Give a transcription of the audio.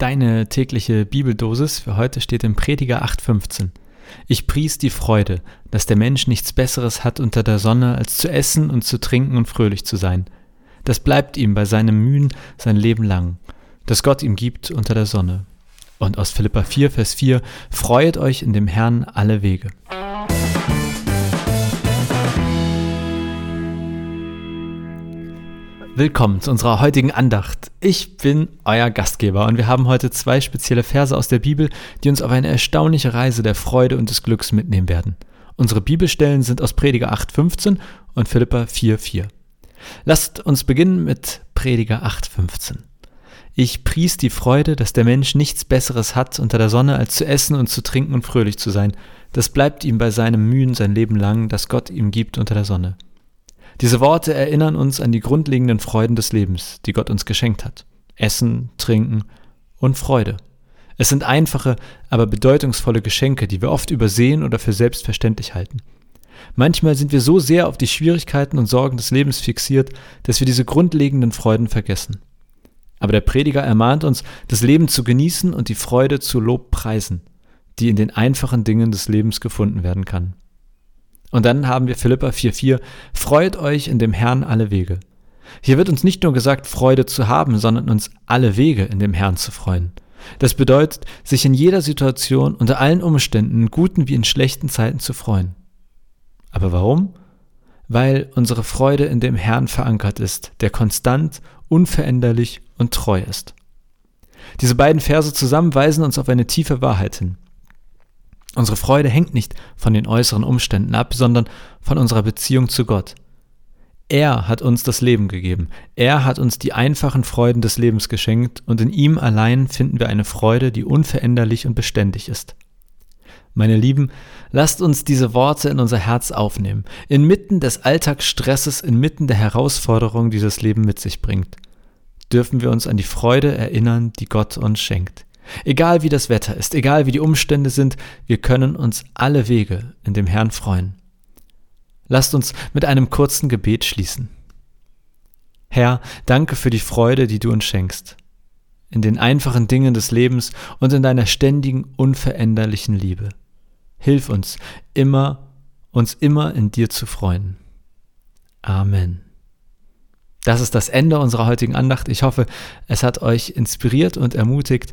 Deine tägliche Bibeldosis für heute steht im Prediger 8,15. Ich pries die Freude, dass der Mensch nichts Besseres hat unter der Sonne, als zu essen und zu trinken und fröhlich zu sein. Das bleibt ihm bei seinem Mühen sein Leben lang, das Gott ihm gibt unter der Sonne. Und aus Philippa 4, Vers 4, Freuet euch in dem Herrn alle Wege. Willkommen zu unserer heutigen Andacht. Ich bin euer Gastgeber und wir haben heute zwei spezielle Verse aus der Bibel, die uns auf eine erstaunliche Reise der Freude und des Glücks mitnehmen werden. Unsere Bibelstellen sind aus Prediger 8,15 und Philippa 4,4. Lasst uns beginnen mit Prediger 8,15. Ich pries die Freude, dass der Mensch nichts Besseres hat unter der Sonne, als zu essen und zu trinken und fröhlich zu sein. Das bleibt ihm bei seinem Mühen sein Leben lang, das Gott ihm gibt unter der Sonne. Diese Worte erinnern uns an die grundlegenden Freuden des Lebens, die Gott uns geschenkt hat. Essen, Trinken und Freude. Es sind einfache, aber bedeutungsvolle Geschenke, die wir oft übersehen oder für selbstverständlich halten. Manchmal sind wir so sehr auf die Schwierigkeiten und Sorgen des Lebens fixiert, dass wir diese grundlegenden Freuden vergessen. Aber der Prediger ermahnt uns, das Leben zu genießen und die Freude zu Lob preisen, die in den einfachen Dingen des Lebens gefunden werden kann. Und dann haben wir Philippa 4,4, freut euch in dem Herrn alle Wege. Hier wird uns nicht nur gesagt, Freude zu haben, sondern uns alle Wege in dem Herrn zu freuen. Das bedeutet, sich in jeder Situation, unter allen Umständen, in guten wie in schlechten Zeiten zu freuen. Aber warum? Weil unsere Freude in dem Herrn verankert ist, der konstant, unveränderlich und treu ist. Diese beiden Verse zusammen weisen uns auf eine tiefe Wahrheit hin. Unsere Freude hängt nicht von den äußeren Umständen ab, sondern von unserer Beziehung zu Gott. Er hat uns das Leben gegeben. Er hat uns die einfachen Freuden des Lebens geschenkt und in ihm allein finden wir eine Freude, die unveränderlich und beständig ist. Meine Lieben, lasst uns diese Worte in unser Herz aufnehmen, inmitten des Alltagsstresses, inmitten der Herausforderungen, die das Leben mit sich bringt. Dürfen wir uns an die Freude erinnern, die Gott uns schenkt. Egal wie das Wetter ist, egal wie die Umstände sind, wir können uns alle Wege in dem Herrn freuen. Lasst uns mit einem kurzen Gebet schließen. Herr, danke für die Freude, die du uns schenkst, in den einfachen Dingen des Lebens und in deiner ständigen, unveränderlichen Liebe. Hilf uns immer, uns immer in dir zu freuen. Amen. Das ist das Ende unserer heutigen Andacht. Ich hoffe, es hat euch inspiriert und ermutigt,